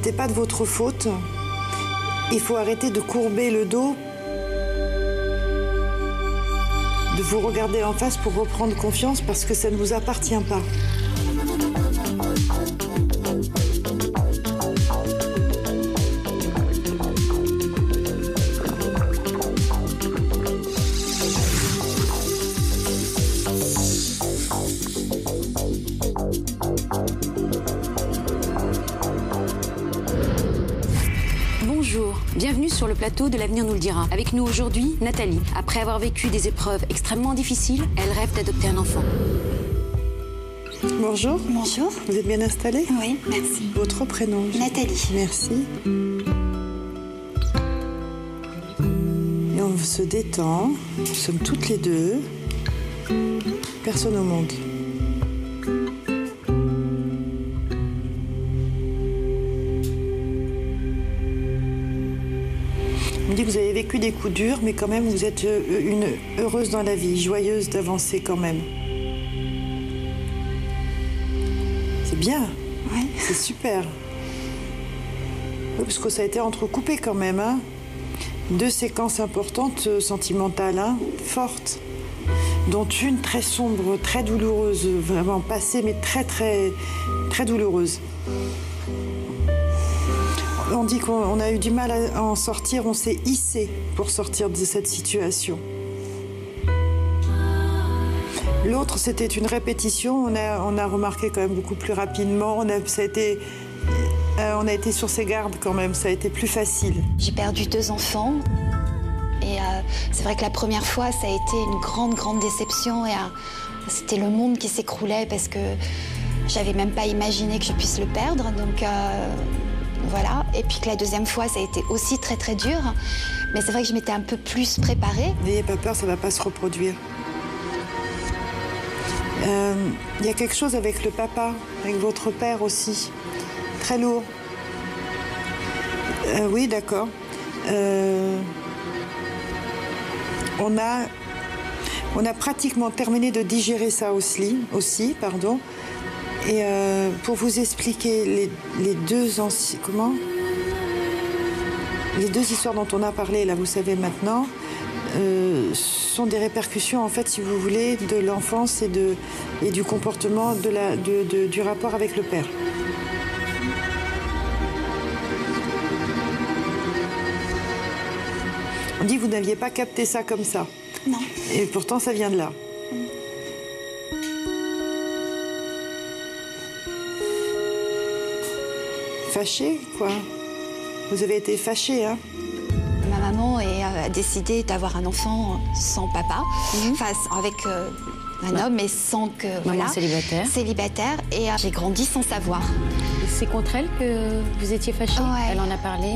C'était pas de votre faute. Il faut arrêter de courber le dos, de vous regarder en face pour reprendre confiance parce que ça ne vous appartient pas. Sur le plateau de l'avenir nous le dira. Avec nous aujourd'hui, Nathalie. Après avoir vécu des épreuves extrêmement difficiles, elle rêve d'adopter un enfant. Bonjour, Bonjour. vous êtes bien installée? Oui, merci. Votre prénom Nathalie. Merci. Et on se détend. Nous sommes toutes les deux. Personne au monde. Vécu des coups durs, mais quand même vous êtes euh, une heureuse dans la vie, joyeuse d'avancer quand même. C'est bien. Oui. C'est super. Oui, parce que ça a été entrecoupé quand même. Hein. Deux séquences importantes, euh, sentimentales, hein, fortes. Dont une très sombre, très douloureuse, vraiment passée, mais très, très, très douloureuse. On dit qu'on on a eu du mal à en sortir, on s'est hissé pour sortir de cette situation. L'autre, c'était une répétition. On a, on a remarqué quand même beaucoup plus rapidement. On a, ça a été, euh, on a été sur ses gardes quand même. Ça a été plus facile. J'ai perdu deux enfants. Et euh, c'est vrai que la première fois, ça a été une grande, grande déception. Et euh, c'était le monde qui s'écroulait parce que j'avais même pas imaginé que je puisse le perdre. Donc voilà. Et puis que la deuxième fois, ça a été aussi très, très dur. Mais c'est vrai que je m'étais un peu plus préparée. N'ayez pas peur, ça ne va pas se reproduire. Euh, Il y a quelque chose avec le papa, avec votre père aussi. Très lourd. Euh, oui, d'accord. Euh, on, a, on a pratiquement terminé de digérer ça aussi, aussi pardon. Et euh, pour vous expliquer les, les deux anciens. Comment? Les deux histoires dont on a parlé, là, vous savez maintenant, euh, sont des répercussions, en fait, si vous voulez, de l'enfance et, de, et du comportement de la, de- de- du rapport avec le père. On dit que vous n'aviez pas capté ça comme ça. Non. Et pourtant, ça vient de là. Fâché, quoi. Vous avez été fâché, hein Ma maman est, euh, a décidé d'avoir un enfant sans papa, enfin avec euh, un homme, mais sans que voilà, célibataire. célibataire. Et euh, j'ai grandi sans savoir. C'est contre elle que vous étiez fâchée? Ouais. Elle en a parlé,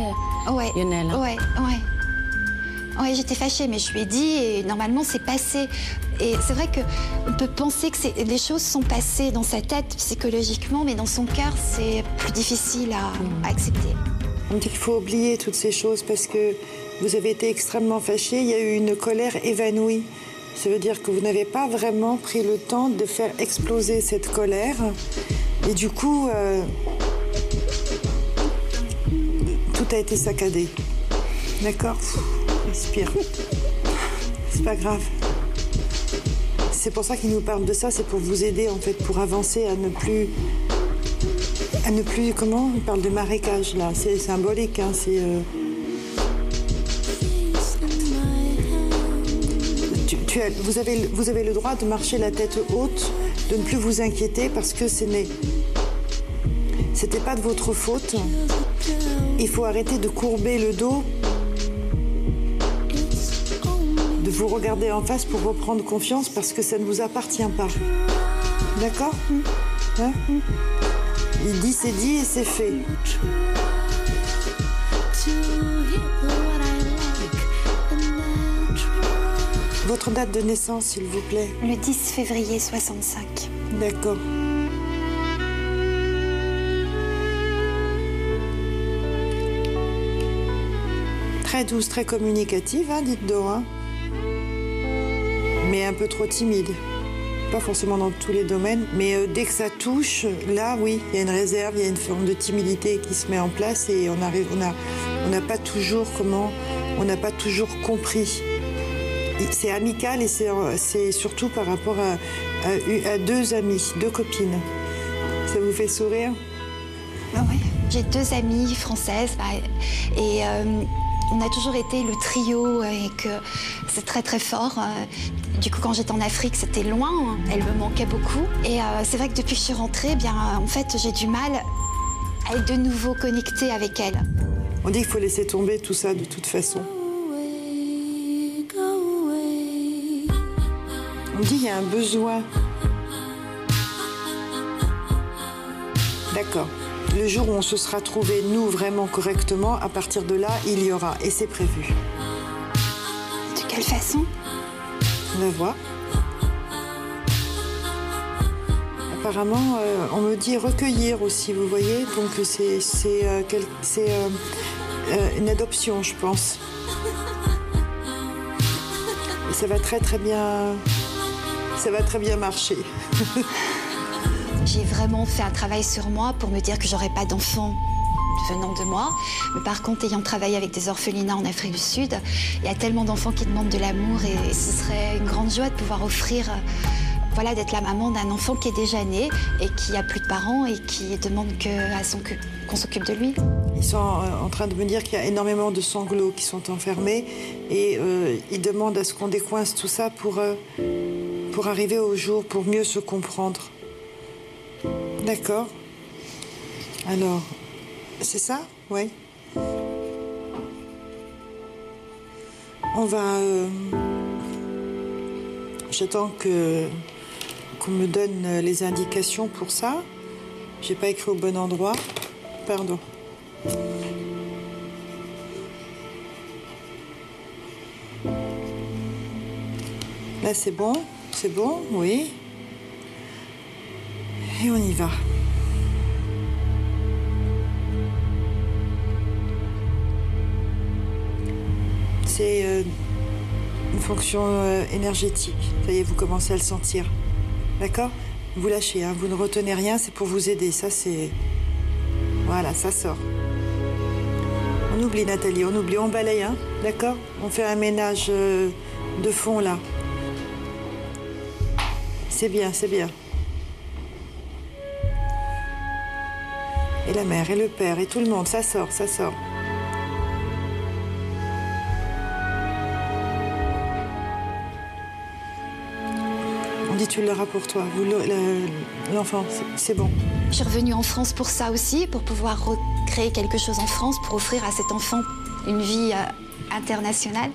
euh, Ouais. Lionel. hein. Ouais, ouais. Ouais, j'étais fâchée, mais je lui ai dit, et normalement, c'est passé. Et c'est vrai qu'on peut penser que les choses sont passées dans sa tête psychologiquement, mais dans son cœur, c'est plus difficile à, à accepter. On me dit qu'il faut oublier toutes ces choses parce que vous avez été extrêmement fâché. Il y a eu une colère évanouie. Ça veut dire que vous n'avez pas vraiment pris le temps de faire exploser cette colère. Et du coup, euh, tout a été saccadé. D'accord? Respire. C'est pas grave. C'est pour ça qu'il nous parle de ça, c'est pour vous aider en fait, pour avancer à ne plus à ne plus, comment Il parle de marécage là, c'est symbolique, hein, c'est. euh, tu- as- vous, avez, vous avez le droit de marcher la tête haute, de ne plus vous inquiéter parce que ce n'est. C'était pas de votre faute. Il faut arrêter de courber le dos, vous regarder en face pour reprendre confiance parce que ça ne vous appartient pas. D'accord Hein Il dit c'est dit et c'est fait. Votre date de naissance, s'il vous plaît. Le 10 février 65. D'accord. Très douce, très communicative, hein, dites donc. hein. Mais un peu trop timide. pas forcément dans tous les domaines, mais euh, dès que ça touche, là, oui, il y a une réserve, il y a une forme de timidité qui se met en place et on arrive, on n'a pas toujours comment, on n'a pas toujours compris. C'est amical et c'est, surtout par rapport à, deux amies, deux copines. Ça vous fait sourire? Ah. J'ai deux amies françaises bah, et euh, on a toujours été le trio et que c'est très très fort. Euh, Du coup, quand j'étais en Afrique, c'était loin, hein. elle me manquait beaucoup. Et euh, c'est vrai que depuis que je suis rentrée, eh bien, en fait, j'ai du mal à être de nouveau connectée avec elle. On dit qu'il faut laisser tomber tout ça de toute façon. On dit qu'il y a un besoin. D'accord. Le jour où on se sera trouvé, nous, vraiment correctement, à partir de là, il y aura. Et c'est prévu. De quelle façon? On va voir. Apparemment, euh, on me dit recueillir aussi, vous voyez. Donc c'est, euh, euh, une adoption, je pense. Et ça va très très bien. Ça va très bien marcher. J'ai vraiment fait un travail sur moi pour me dire que j'aurais pas d'enfants venant de moi. Mais par contre, ayant travaillé avec des orphelinats en Afrique du Sud, il y a tellement d'enfants qui demandent de l'amour et ce serait une grande joie de pouvoir offrir, euh, voilà, d'être la maman d'un enfant qui est déjà né et qui a plus de parents et qui demande qu'on s'occupe de lui. Ils sont euh, en train de me dire qu'il y a énormément de sanglots qui sont enfermés et euh, ils demandent à ce qu'on décoince tout ça pour, pour arriver au jour, pour mieux se comprendre. D'accord. Alors, c'est ça? Oui. On va. euh, J'attends que qu'on me donne les indications pour ça. J'ai pas écrit au bon endroit. Pardon. Là, c'est bon? C'est bon? Oui. Et on y va. C'est euh, une fonction euh, énergétique. Ça y est, vous commencez à le sentir. D'accord? Vous lâchez, hein, vous ne retenez rien, c'est pour vous aider. Ça, c'est. Voilà, ça sort. On oublie, Nathalie, on oublie, on balaye, hein D'accord? On fait un ménage euh, de fond, là. C'est bien, c'est bien. Et la mère, et le père, et tout le monde, ça sort, ça sort. On dit tu l'auras pour toi. L'enfant, c'est- c'est bon. Je suis revenue en France pour ça aussi, pour pouvoir recréer quelque chose en France, pour offrir à cet enfant une vie euh, internationale.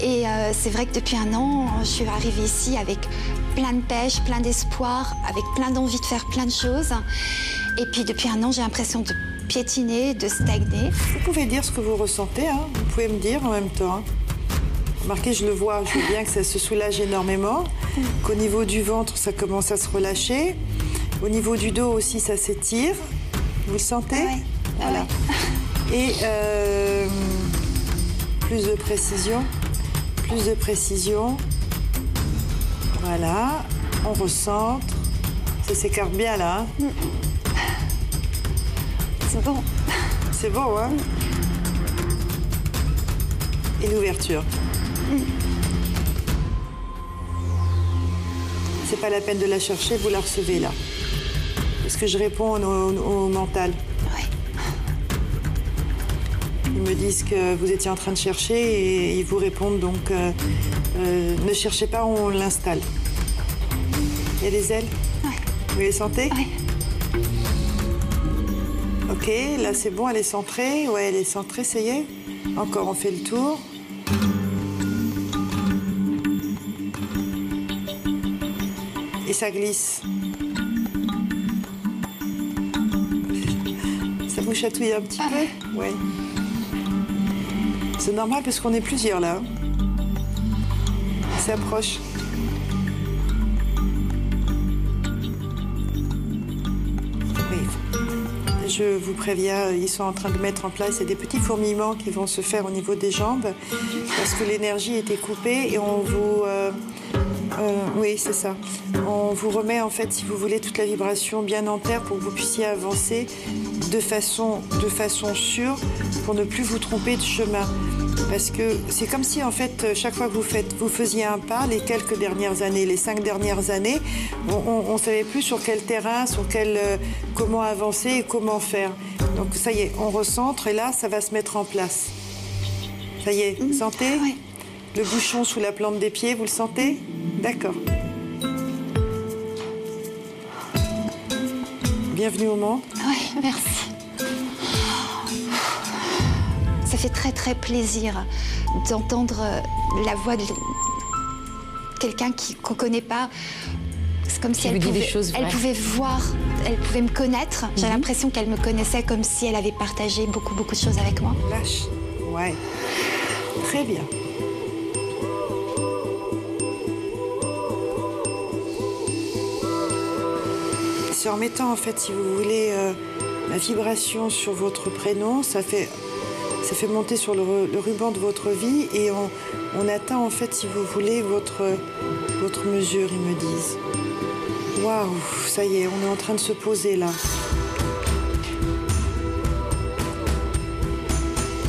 Et euh, c'est vrai que depuis un an, je suis arrivée ici avec plein de pêche, plein d'espoir, avec plein d'envie de faire plein de choses. Et puis depuis un an, j'ai l'impression de piétiner, de stagner. Vous pouvez dire ce que vous ressentez, hein. vous pouvez me dire en même temps. hein. Remarquez, je le vois, je vois bien que ça se soulage énormément, qu'au niveau du ventre, ça commence à se relâcher. Au niveau du dos aussi, ça s'étire. Vous le sentez Ouais. Voilà. Et euh, plus de précision, plus de précision. Voilà, on recentre. Ça s'écarte bien là. hein. C'est bon. C'est beau, hein Et l'ouverture. C'est pas la peine de la chercher, vous la recevez là. Parce que je réponds au, au mental. Ouais. Ils me disent que vous étiez en train de chercher et ils vous répondent donc euh, euh, ne cherchez pas, on l'installe. Il y a des ailes? Ouais. Vous les sentez? Ouais. Ok, là c'est bon, elle est centrée. Ouais, elle est centrée, ça y est. Encore, on fait le tour. Et ça glisse. Ça vous chatouille un petit peu Ouais. C'est normal parce qu'on est plusieurs là. Ça approche. Je vous préviens, ils sont en train de mettre en place des petits fourmillements qui vont se faire au niveau des jambes parce que l'énergie était coupée et on vous, euh, Oui, c'est ça. On vous remet en fait, si vous voulez, toute la vibration bien en terre pour que vous puissiez avancer de façon, de façon sûre pour ne plus vous tromper de chemin. Parce que c'est comme si en fait chaque fois que vous faites, vous faisiez un pas, les quelques dernières années, les cinq dernières années, on ne savait plus sur quel terrain, sur quel, euh, comment avancer et comment faire. Donc ça y est, on recentre et là ça va se mettre en place. Ça y est, vous sentez? Oui. Le bouchon sous la plante des pieds, vous le sentez? D'accord. Bienvenue au Mans. Oui, merci. Ça fait très très plaisir d'entendre la voix de quelqu'un qui- qu'on ne connaît pas. C'est comme si elle pouvait, des choses elle pouvait voir, elle pouvait me connaître. J'ai Mhm. l'impression qu'elle me connaissait comme si elle avait partagé beaucoup beaucoup de choses avec moi. Lâche. Ouais. Très bien. C'est en mettant, en fait, si vous voulez, euh, la vibration sur votre prénom, ça fait, monter sur le, ru- le ruban de votre vie et on, on atteint, en fait, si vous voulez, votre, votre mesure, ils me disent. Waouh, ça y est, on est en train de se poser là.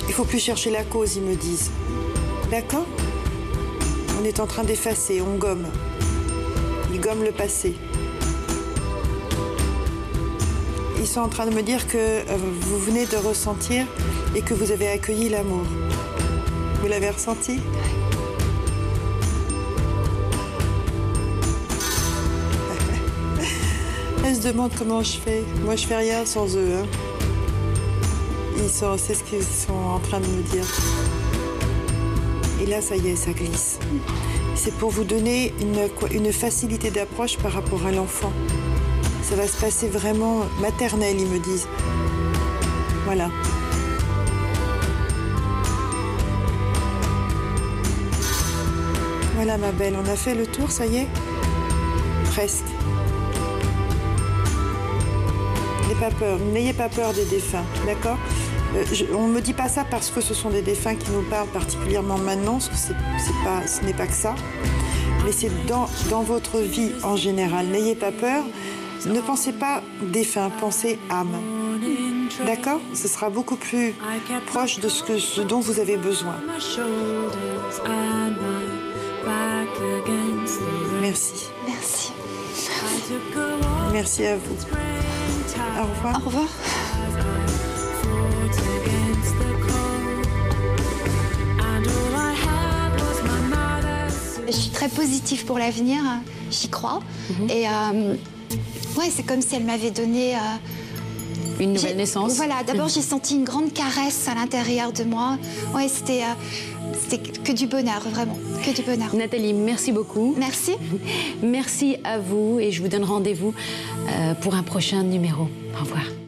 Il faut plus chercher la cause, ils me disent. D'accord? On est en train d'effacer, on gomme. Ils gomment le passé. Sont en train de me dire que euh, vous venez de ressentir et que vous avez accueilli l'amour. Vous l'avez ressenti? Elle se demande comment je fais. Moi, je fais rien sans eux. hein. Ils sont, c'est ce qu'ils sont en train de me dire. Et là, ça y est, ça glisse. C'est pour vous donner une facilité d'approche par rapport à l'enfant. Ça va se passer vraiment maternel, ils me disent. Voilà. Voilà, ma belle, on a fait le tour, ça y est? Presque. N'ayez pas peur, n'ayez pas peur des défunts, d'accord? Euh, On ne me dit pas ça parce que ce sont des défunts qui nous parlent particulièrement maintenant, ce n'est pas que ça. Mais c'est dans votre vie en général. N'ayez pas peur. Ne pensez pas défunt, pensez âme. D'accord Ce sera beaucoup plus proche de ce, que, ce dont vous avez besoin. Merci. Merci. Merci à vous. Au revoir. Au revoir. Je suis très positive pour l'avenir, j'y crois. Et euh, ouais, c'est comme si elle m'avait donné. euh, Une nouvelle naissance. Voilà, d'abord j'ai senti une grande caresse à l'intérieur de moi. Ouais, c'était euh, c'était que du bonheur, vraiment, que du bonheur. Nathalie, merci beaucoup. Merci. Merci à vous et je vous donne rendez-vous euh, pour un prochain numéro. Au revoir.